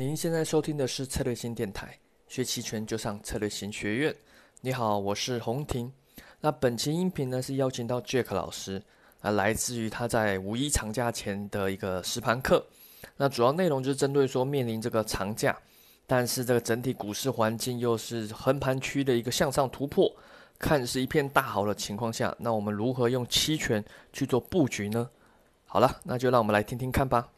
您现在收听的是策略性电台，学期权就上策略性学院。你好，我是洪婷。那本期音频呢是邀请到 Jack 老师，啊，来自于他在五一长假前的一个实盘课。那主要内容就是针对说面临这个长假，但是这个整体股市环境又是横盘区的一个向上突破，看似一片大好的情况下，那我们如何用期权去做布局呢？好了，那就让我们来听听看吧。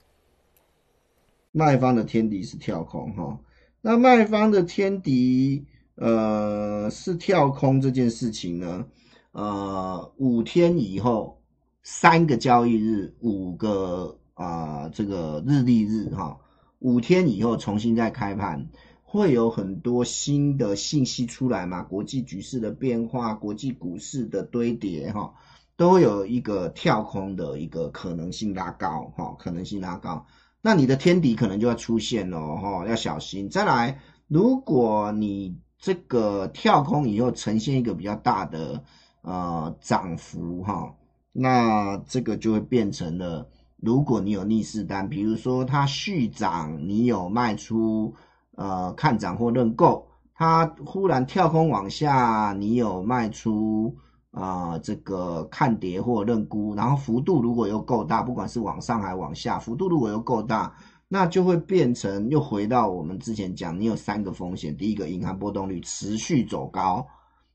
卖方的天敌是跳空哈，那卖方的天敌呃是跳空这件事情呢，呃五天以后三个交易日五个啊这个日历日哈，五天以后重新再开盘，会有很多新的信息出来嘛，国际局势的变化，国际股市的堆叠哈，都有一个跳空的一个可能性拉高哈，可能性拉高。那你的天敌可能就要出现了哈，要小心。再来，如果你这个跳空以后呈现一个比较大的呃涨幅哈，那这个就会变成了，如果你有逆势单，比如说它续涨，你有卖出呃看涨或认购，它忽然跳空往下，你有卖出。啊，这个看跌或认沽，然后幅度如果又够大，不管是往上还往下，幅度如果又够大，那就会变成又回到我们之前讲，你有三个风险：第一个，银行波动率持续走高，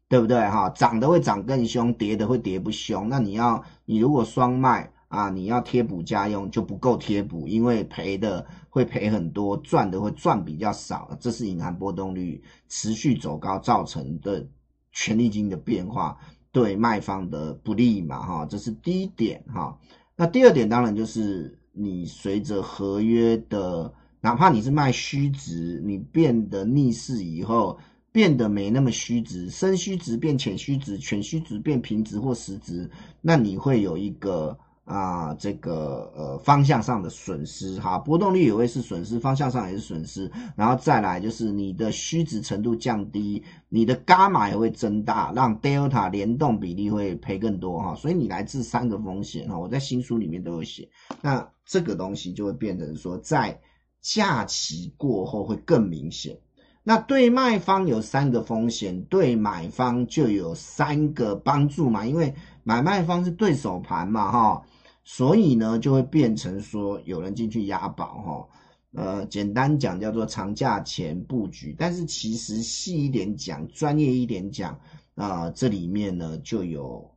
对不对？哈，涨的会涨更凶，跌的会跌不凶。那你要，你如果双卖啊，你要贴补家用就不够贴补，因为赔的会赔很多，赚的会赚比较少。这是银行波动率持续走高造成的权利金的变化。对卖方的不利嘛，哈，这是第一点哈。那第二点当然就是你随着合约的，哪怕你是卖虚值，你变得逆势以后，变得没那么虚值，深虚值变浅虚值，浅虚值变平值或实值，那你会有一个。啊，这个呃方向上的损失。哈，波动率也会是损失，方向上也是损失，然后再来就是你的虚值程度降低，你的伽马也会增大，让 delta 联动比例会赔更多哈，所以你来自三个风险哈，我在新书里面都有写，那这个东西就会变成说在假期过后会更明显，那对卖方有三个风险，对买方就有三个帮助嘛，因为买卖方是对手盘嘛哈。所以呢，就会变成说有人进去押宝哈，呃，简单讲叫做长假前布局，但是其实细一点讲，专业一点讲啊，这里面呢就有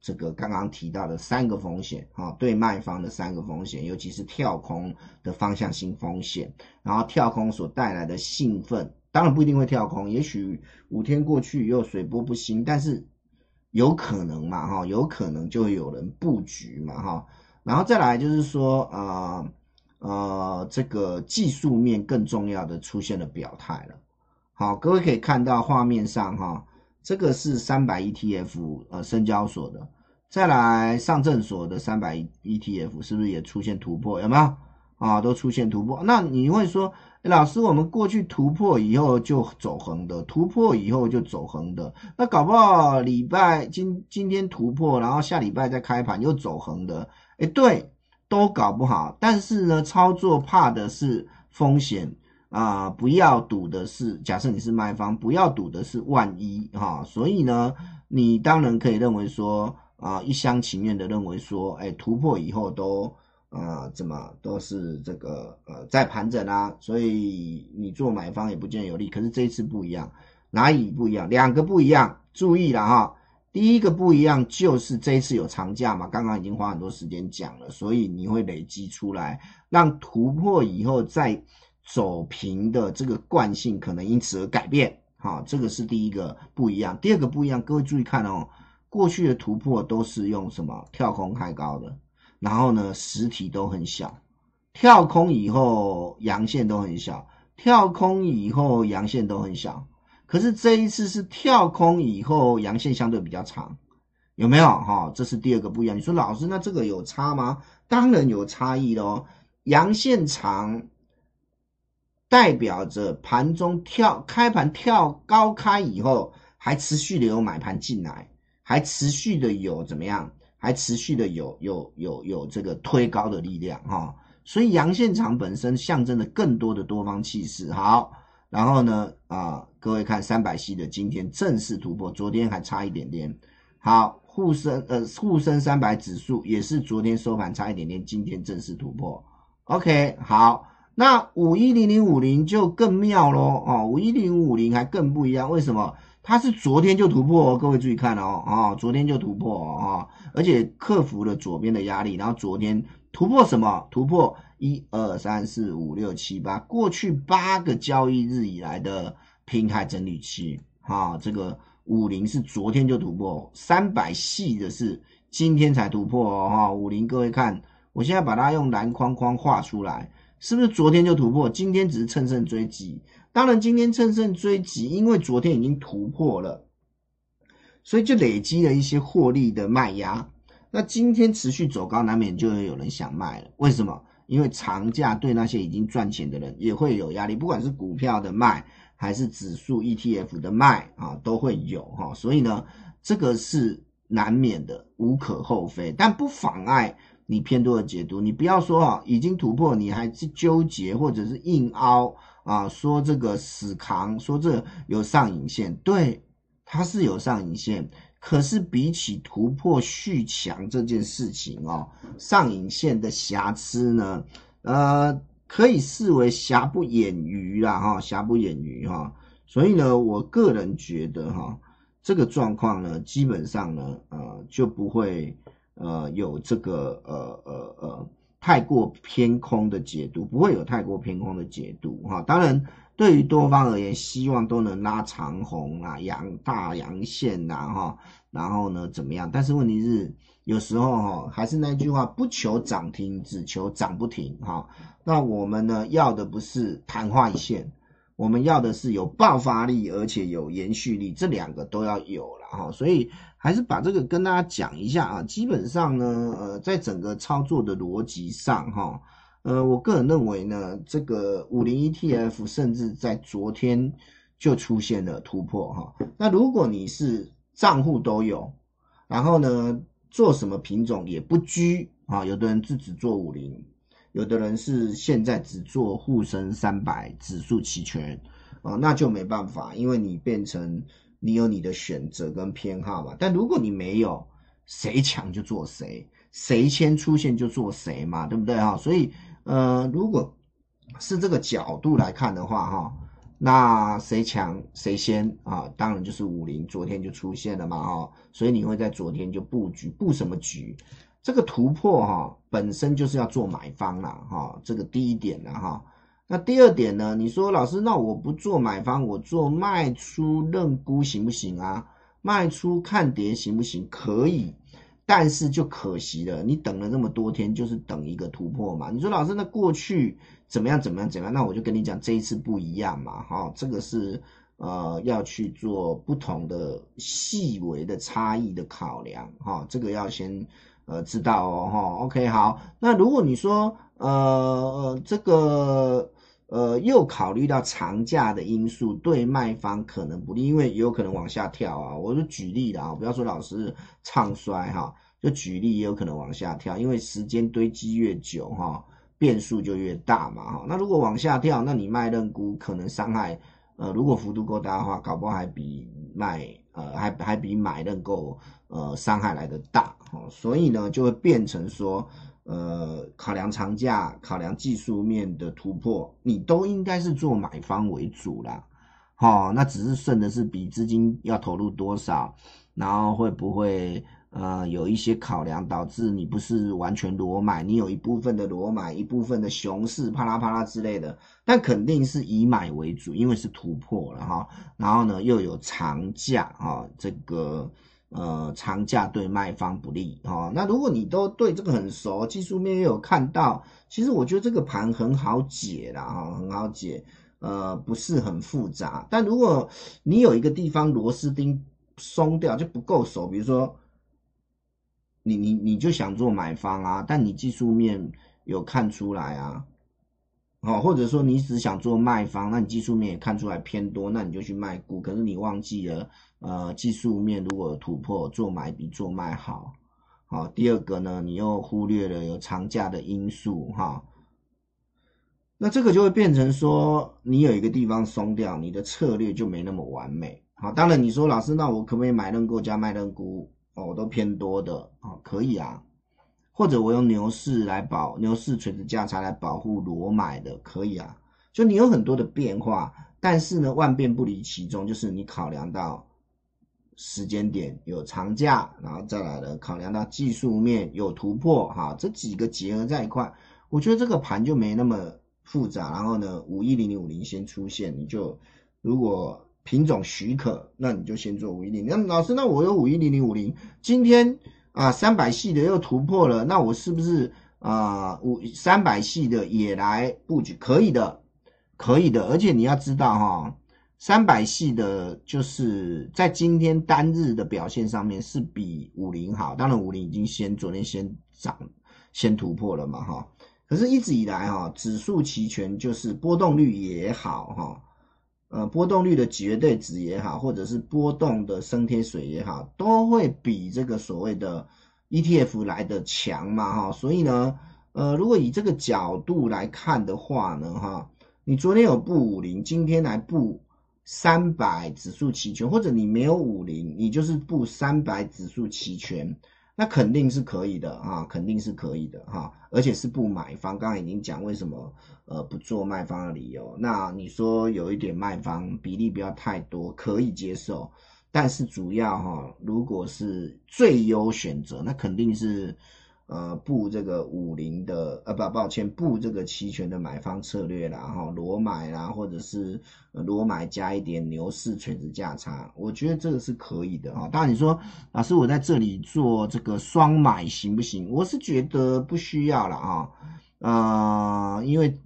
这个刚刚提到的三个风险哈，对卖方的三个风险，尤其是跳空的方向性风险，然后跳空所带来的兴奋，当然不一定会跳空，也许五天过去又水波不兴，但是。有可能嘛哈，有可能就有人布局嘛哈，然后再来就是说呃呃这个技术面更重要的出现了表态了，好，各位可以看到画面上哈，这个是三百 ETF 呃深交所的，再来上证所的三百 ETF 是不是也出现突破？有没有啊？都出现突破，那你会说？老师，我们过去突破以后就走横的，突破以后就走横的，那搞不好礼拜今今天突破，然后下礼拜再开盘又走横的，哎，对，都搞不好。但是呢，操作怕的是风险啊，不要赌的是，假设你是卖方，不要赌的是万一哈。所以呢，你当然可以认为说啊，一厢情愿的认为说，哎，突破以后都。啊，怎么都是这个呃在盘整啊，所以你做买方也不见得有利。可是这一次不一样，哪里不一样？两个不一样，注意了哈。第一个不一样就是这一次有长假嘛，刚刚已经花很多时间讲了，所以你会累积出来，让突破以后再走平的这个惯性可能因此而改变。好，这个是第一个不一样。第二个不一样，各位注意看哦，过去的突破都是用什么跳空开高的。然后呢，实体都很小，跳空以后阳线都很小，跳空以后阳线都很小。可是这一次是跳空以后阳线相对比较长，有没有？哈，这是第二个不一样。你说老师，那这个有差吗？当然有差异喽。阳线长代表着盘中跳开盘跳高开以后，还持续的有买盘进来，还持续的有怎么样？还持续的有有有有这个推高的力量哈，所以阳线长本身象征的更多的多方气势。好，然后呢，啊，各位看三百系的今天正式突破，昨天还差一点点。好，沪深呃沪深三百指数也是昨天收盘差一点点，今天正式突破。OK，好，那五一零零五零就更妙喽哦，五一零五零还更不一样，为什么？它是昨天就突破哦，各位注意看哦，啊，昨天就突破哦，而且克服了左边的压力，然后昨天突破什么？突破一二三四五六七八，过去八个交易日以来的平台整理期，哈，这个五零是昨天就突破，三百细的是今天才突破哦，哈，五零各位看，我现在把它用蓝框框画出来，是不是昨天就突破？今天只是乘胜追击。当然，今天乘胜追击，因为昨天已经突破了，所以就累积了一些获利的卖压。那今天持续走高，难免就会有人想卖了。为什么？因为长假对那些已经赚钱的人也会有压力，不管是股票的卖还是指数 ETF 的卖啊，都会有哈。所以呢，这个是难免的，无可厚非，但不妨碍你偏多的解读。你不要说啊，已经突破，你还是纠结或者是硬凹。啊，说这个死扛，说这有上影线，对，它是有上影线，可是比起突破续强这件事情哦，上影线的瑕疵呢，呃，可以视为瑕不掩瑜啦，哈，瑕不掩瑜哈，所以呢，我个人觉得哈，这个状况呢，基本上呢，呃，就不会呃有这个呃呃呃。太过偏空的解读不会有太过偏空的解读哈，当然对于多方而言，希望都能拉长红啊，阳大阳线呐哈，然后呢怎么样？但是问题是有时候哈，还是那句话，不求涨停，只求涨不停哈。那我们呢要的不是昙花一现，我们要的是有爆发力，而且有延续力，这两个都要有了哈。所以。还是把这个跟大家讲一下啊，基本上呢，呃，在整个操作的逻辑上，哈，呃，我个人认为呢，这个五零 ETF 甚至在昨天就出现了突破，哈。那如果你是账户都有，然后呢，做什么品种也不拘啊，有的人是只做五零，有的人是现在只做沪深三百指数期权啊，那就没办法，因为你变成。你有你的选择跟偏好嘛？但如果你没有，谁强就做谁，谁先出现就做谁嘛，对不对哈？所以，呃，如果是这个角度来看的话哈，那谁强谁先啊？当然就是五零，昨天就出现了嘛哈，所以你会在昨天就布局布什么局？这个突破哈本身就是要做买方了哈，这个第一点了哈。那第二点呢？你说老师，那我不做买方，我做卖出认沽行不行啊？卖出看跌行不行？可以，但是就可惜了，你等了那么多天，就是等一个突破嘛。你说老师，那过去怎么样？怎么样？怎么样？那我就跟你讲，这一次不一样嘛。哈，这个是呃要去做不同的细微的差异的考量。哈，这个要先呃知道哦。哈，OK，好。那如果你说呃这个。呃，又考虑到长假的因素，对卖方可能不利，因为也有可能往下跳啊。我就举例了啊，不要说老师唱衰哈，就举例也有可能往下跳，因为时间堆积越久哈，变数就越大嘛哈。那如果往下跳，那你卖认沽可能伤害，呃，如果幅度够大的话，搞不好还比卖呃还还比买认购呃伤害来的大哈。所以呢，就会变成说。呃，考量长假，考量技术面的突破，你都应该是做买方为主啦。好，那只是剩的是比资金要投入多少，然后会不会呃有一些考量导致你不是完全裸买，你有一部分的裸买，一部分的熊市啪啦啪啦之类的，但肯定是以买为主，因为是突破了哈，然后呢又有长假啊这个。呃，长假对卖方不利哦。那如果你都对这个很熟，技术面也有看到，其实我觉得这个盘很好解啦，哈，很好解，呃，不是很复杂。但如果你有一个地方螺丝钉松掉就不够熟，比如说你你你就想做买方啊，但你技术面有看出来啊，哦，或者说你只想做卖方，那你技术面也看出来偏多，那你就去卖股，可是你忘记了。呃，技术面如果突破，做买比做卖好。好，第二个呢，你又忽略了有长假的因素哈。那这个就会变成说，你有一个地方松掉，你的策略就没那么完美。好，当然你说老师，那我可不可以买认购加卖认沽？哦，我都偏多的哦，可以啊。或者我用牛市来保牛市垂直价差来保护裸买的，可以啊。就你有很多的变化，但是呢，万变不离其宗，就是你考量到时间点有长假，然后再来呢，考量到技术面有突破，哈，这几个结合在一块，我觉得这个盘就没那么复杂。然后呢，五一零零五零先出现，你就如果。品种许可，那你就先做五一零。那老师，那我有五一零零五零，今天啊三百系的又突破了，那我是不是啊五三百系的也来布局？可以的，可以的。而且你要知道哈，三百系的就是在今天单日的表现上面是比五零好。当然五零已经先昨天先涨，先突破了嘛哈。可是一直以来哈，指数期权就是波动率也好哈。呃，波动率的绝对值也好，或者是波动的升贴水也好，都会比这个所谓的 ETF 来的强嘛，哈。所以呢，呃，如果以这个角度来看的话呢，哈，你昨天有布五零，今天来布三百指数期权，或者你没有五零，你就是布三百指数期权。那肯定是可以的啊，肯定是可以的哈，而且是不买方。刚刚已经讲为什么呃不做卖方的理由。那你说有一点卖方比例不要太多，可以接受，但是主要哈，如果是最优选择，那肯定是。呃，布这个五零的，呃，不，抱歉，布这个期权的买方策略啦，哈，裸买啦，或者是裸买加一点牛市垂直价差，我觉得这个是可以的哈。当然你说，老师我在这里做这个双买行不行？我是觉得不需要了啊，呃，因为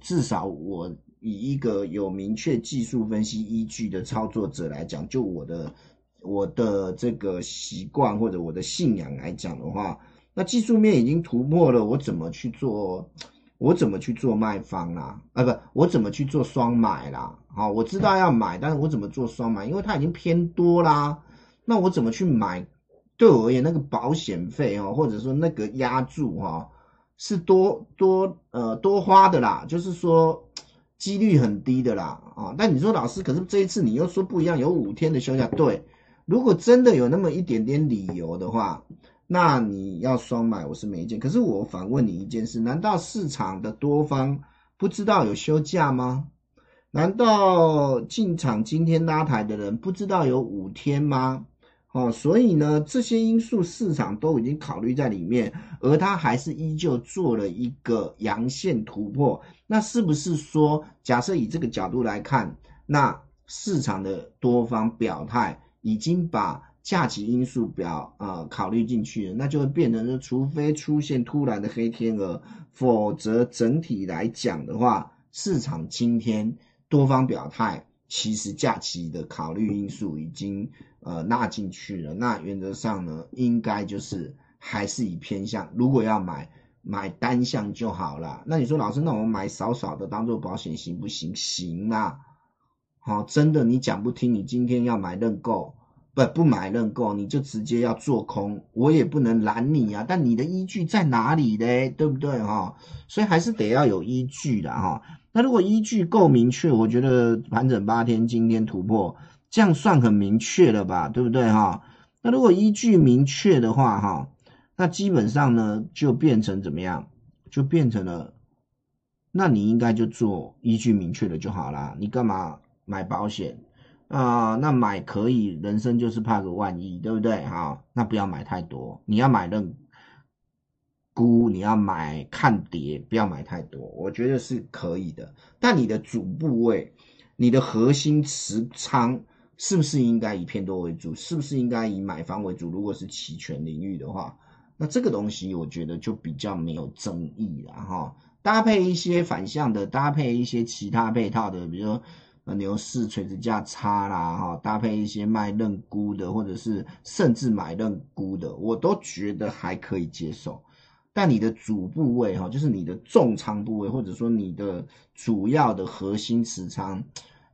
至少我以一个有明确技术分析依据的操作者来讲，就我的我的这个习惯或者我的信仰来讲的话。那技术面已经突破了，我怎么去做？我怎么去做卖方啦？啊，不，我怎么去做双买啦？好，我知道要买，但是我怎么做双买？因为它已经偏多啦。那我怎么去买？对我而言，那个保险费哦，或者说那个压注哈，是多多呃多花的啦，就是说几率很低的啦啊。但你说老师，可是这一次你又说不一样，有五天的休假。对，如果真的有那么一点点理由的话。那你要双买，我是没意见。可是我反问你一件事：难道市场的多方不知道有休假吗？难道进场今天拉抬的人不知道有五天吗？哦，所以呢，这些因素市场都已经考虑在里面，而它还是依旧做了一个阳线突破。那是不是说，假设以这个角度来看，那市场的多方表态已经把？假期因素表啊考虑进去了，那就会变成说，除非出现突然的黑天鹅，否则整体来讲的话，市场今天多方表态，其实假期的考虑因素已经呃纳进去了。那原则上呢，应该就是还是以偏向，如果要买买单向就好了。那你说老师，那我们买少少的当做保险行不行？行啊，好，真的你讲不听，你今天要买认购。不不买认购，你就直接要做空，我也不能拦你啊。但你的依据在哪里嘞？对不对哈？所以还是得要有依据的哈。那如果依据够明确，我觉得盘整八天，今天突破，这样算很明确了吧？对不对哈？那如果依据明确的话哈，那基本上呢就变成怎么样？就变成了，那你应该就做依据明确的就好啦。你干嘛买保险？啊，那买可以，人生就是怕个万一，对不对？哈，那不要买太多。你要买认沽，你要买看跌，不要买太多。我觉得是可以的。但你的主部位，你的核心持仓是不是应该以偏多为主？是不是应该以买方为主？如果是期权领域的话，那这个东西我觉得就比较没有争议了哈。搭配一些反向的，搭配一些其他配套的，比如说。牛市垂直价差啦，哈，搭配一些卖认沽的，或者是甚至买认沽的，我都觉得还可以接受。但你的主部位，哈，就是你的重仓部位，或者说你的主要的核心持仓，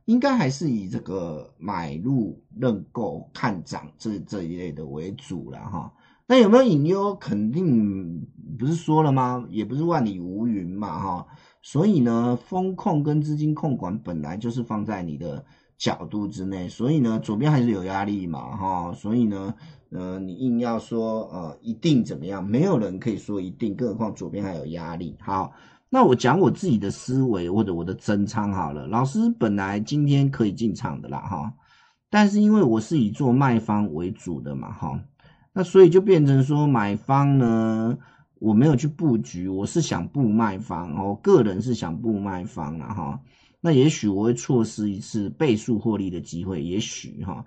应该还是以这个买入认购看涨这这一类的为主了，哈。那有没有隐忧？肯定不是说了吗？也不是万里无云嘛，哈。所以呢，风控跟资金控管本来就是放在你的角度之内，所以呢，左边还是有压力嘛，哈，所以呢，呃，你硬要说呃一定怎么样，没有人可以说一定，更何况左边还有压力。好，那我讲我自己的思维或者我的增仓好了，老师本来今天可以进场的啦，哈，但是因为我是以做卖方为主的嘛，哈，那所以就变成说买方呢。我没有去布局，我是想布卖方哦，个人是想布卖方啊哈。那也许我会错失一次倍数获利的机会，也许哈，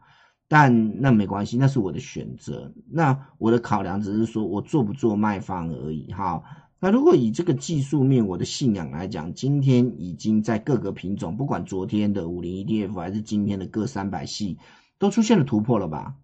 但那没关系，那是我的选择。那我的考量只是说我做不做卖方而已哈。那如果以这个技术面，我的信仰来讲，今天已经在各个品种，不管昨天的五零 ETF 还是今天的各三百系，都出现了突破了吧？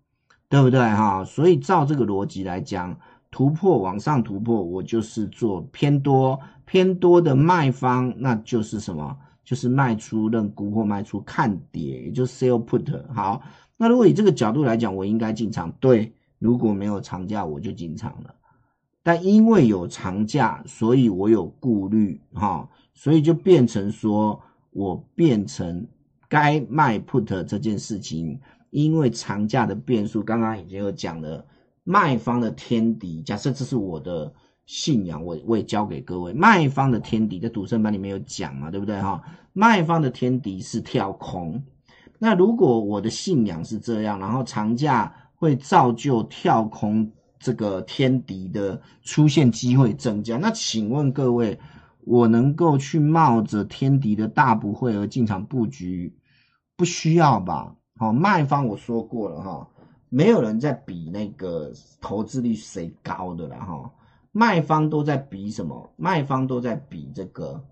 对不对哈？所以照这个逻辑来讲。突破往上突破，我就是做偏多偏多的卖方，那就是什么？就是卖出认沽或卖出看跌，也就是 sell put。好，那如果以这个角度来讲，我应该进场。对，如果没有长假，我就进场了。但因为有长假，所以我有顾虑，哈，所以就变成说我变成该卖 put 这件事情，因为长假的变数，刚刚已经有讲了。卖方的天敌，假设这是我的信仰，我我也教给各位。卖方的天敌在赌圣班里面有讲嘛，对不对哈？卖方的天敌是跳空。那如果我的信仰是这样，然后长假会造就跳空这个天敌的出现机会增加，那请问各位，我能够去冒着天敌的大不会而进场布局？不需要吧？好，卖方我说过了哈。没有人在比那个投资率谁高的了哈，卖方都在比什么？卖方都在比这个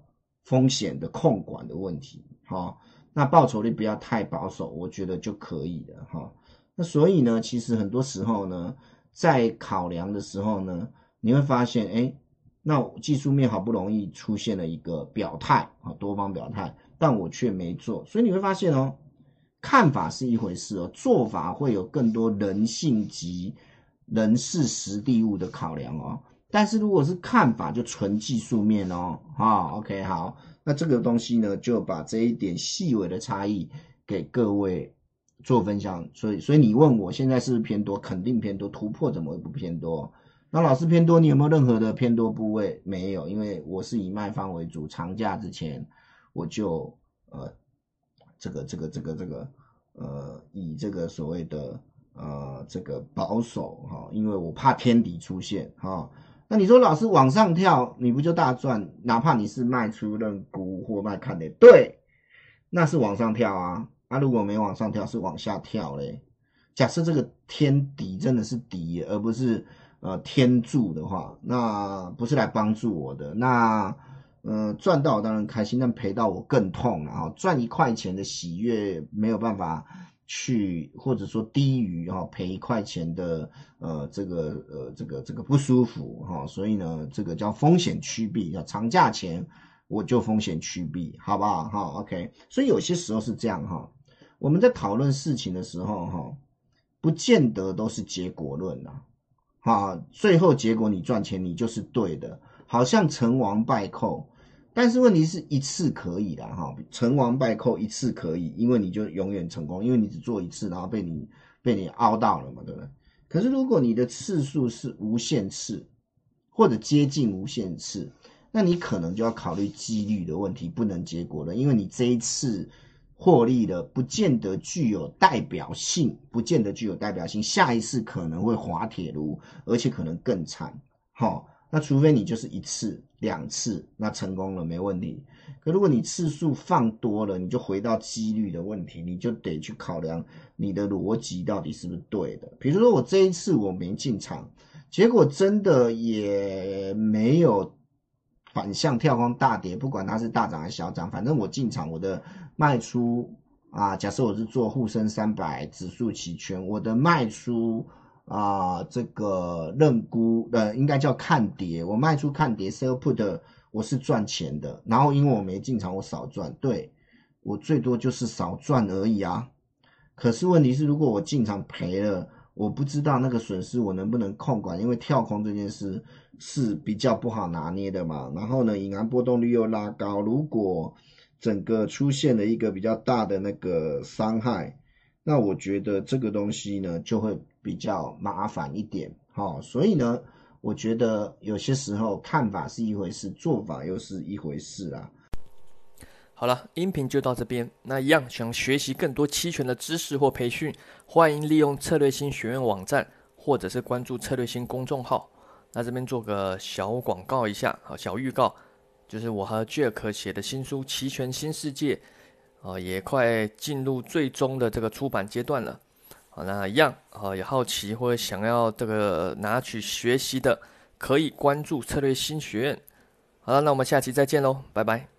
风险的控管的问题哈。那报酬率不要太保守，我觉得就可以了哈。那所以呢，其实很多时候呢，在考量的时候呢，你会发现，哎，那技术面好不容易出现了一个表态啊，多方表态，但我却没做，所以你会发现哦。看法是一回事哦，做法会有更多人性及人事实地物的考量哦。但是如果是看法，就纯技术面哦。好，OK，好，那这个东西呢，就把这一点细微的差异给各位做分享。所以，所以你问我现在是不是偏多，肯定偏多。突破怎么会不偏多？那老师偏多，你有没有任何的偏多部位？没有，因为我是以卖方为主。长假之前我就呃。这个这个这个这个，呃，以这个所谓的呃这个保守哈，因为我怕天敌出现哈。那你说老师往上跳，你不就大赚？哪怕你是卖出认沽或卖看的，对，那是往上跳啊。那如果没往上跳，是往下跳嘞。假设这个天敌真的是敌，而不是呃天助的话，那不是来帮助我的那。嗯，赚到当然开心，但赔到我更痛了哈。赚一块钱的喜悦没有办法去，或者说低于哈赔一块钱的呃这个呃这个这个不舒服哈。所以呢，这个叫风险趋避，叫长价钱我就风险趋避，好不好？哈，OK。所以有些时候是这样哈，我们在讨论事情的时候哈，不见得都是结果论呐，哈，最后结果你赚钱你就是对的，好像成王败寇。但是问题是一次可以的哈，成王败寇一次可以，因为你就永远成功，因为你只做一次，然后被你被你凹到了嘛，对不对？可是如果你的次数是无限次，或者接近无限次，那你可能就要考虑几率的问题，不能结果了，因为你这一次获利了，不见得具有代表性，不见得具有代表性，下一次可能会滑铁卢，而且可能更惨，哈。那除非你就是一次两次，那成功了没问题。可如果你次数放多了，你就回到几率的问题，你就得去考量你的逻辑到底是不是对的。比如说我这一次我没进场，结果真的也没有反向跳空大跌，不管它是大涨还是小涨，反正我进场我的卖出啊，假设我是做沪深三百指数期权，我的卖出。啊，这个认沽呃，应该叫看跌。我卖出看跌，sell put，我是赚钱的。然后因为我没进场，我少赚。对我最多就是少赚而已啊。可是问题是，如果我进场赔了，我不知道那个损失我能不能控管，因为跳空这件事是比较不好拿捏的嘛。然后呢，隐含波动率又拉高，如果整个出现了一个比较大的那个伤害，那我觉得这个东西呢就会比较麻烦一点。好，所以呢，我觉得有些时候看法是一回事，做法又是一回事啊。好了，音频就到这边。那一样想学习更多期权的知识或培训，欢迎利用策略新学院网站，或者是关注策略新公众号。那这边做个小广告一下，好，小预告，就是我和 Jack 写的新书《期权新世界》，啊，也快进入最终的这个出版阶段了。好，那一样，啊，有好奇或者想要这个拿去学习的，可以关注策略新学院。好了，那我们下期再见喽，拜拜。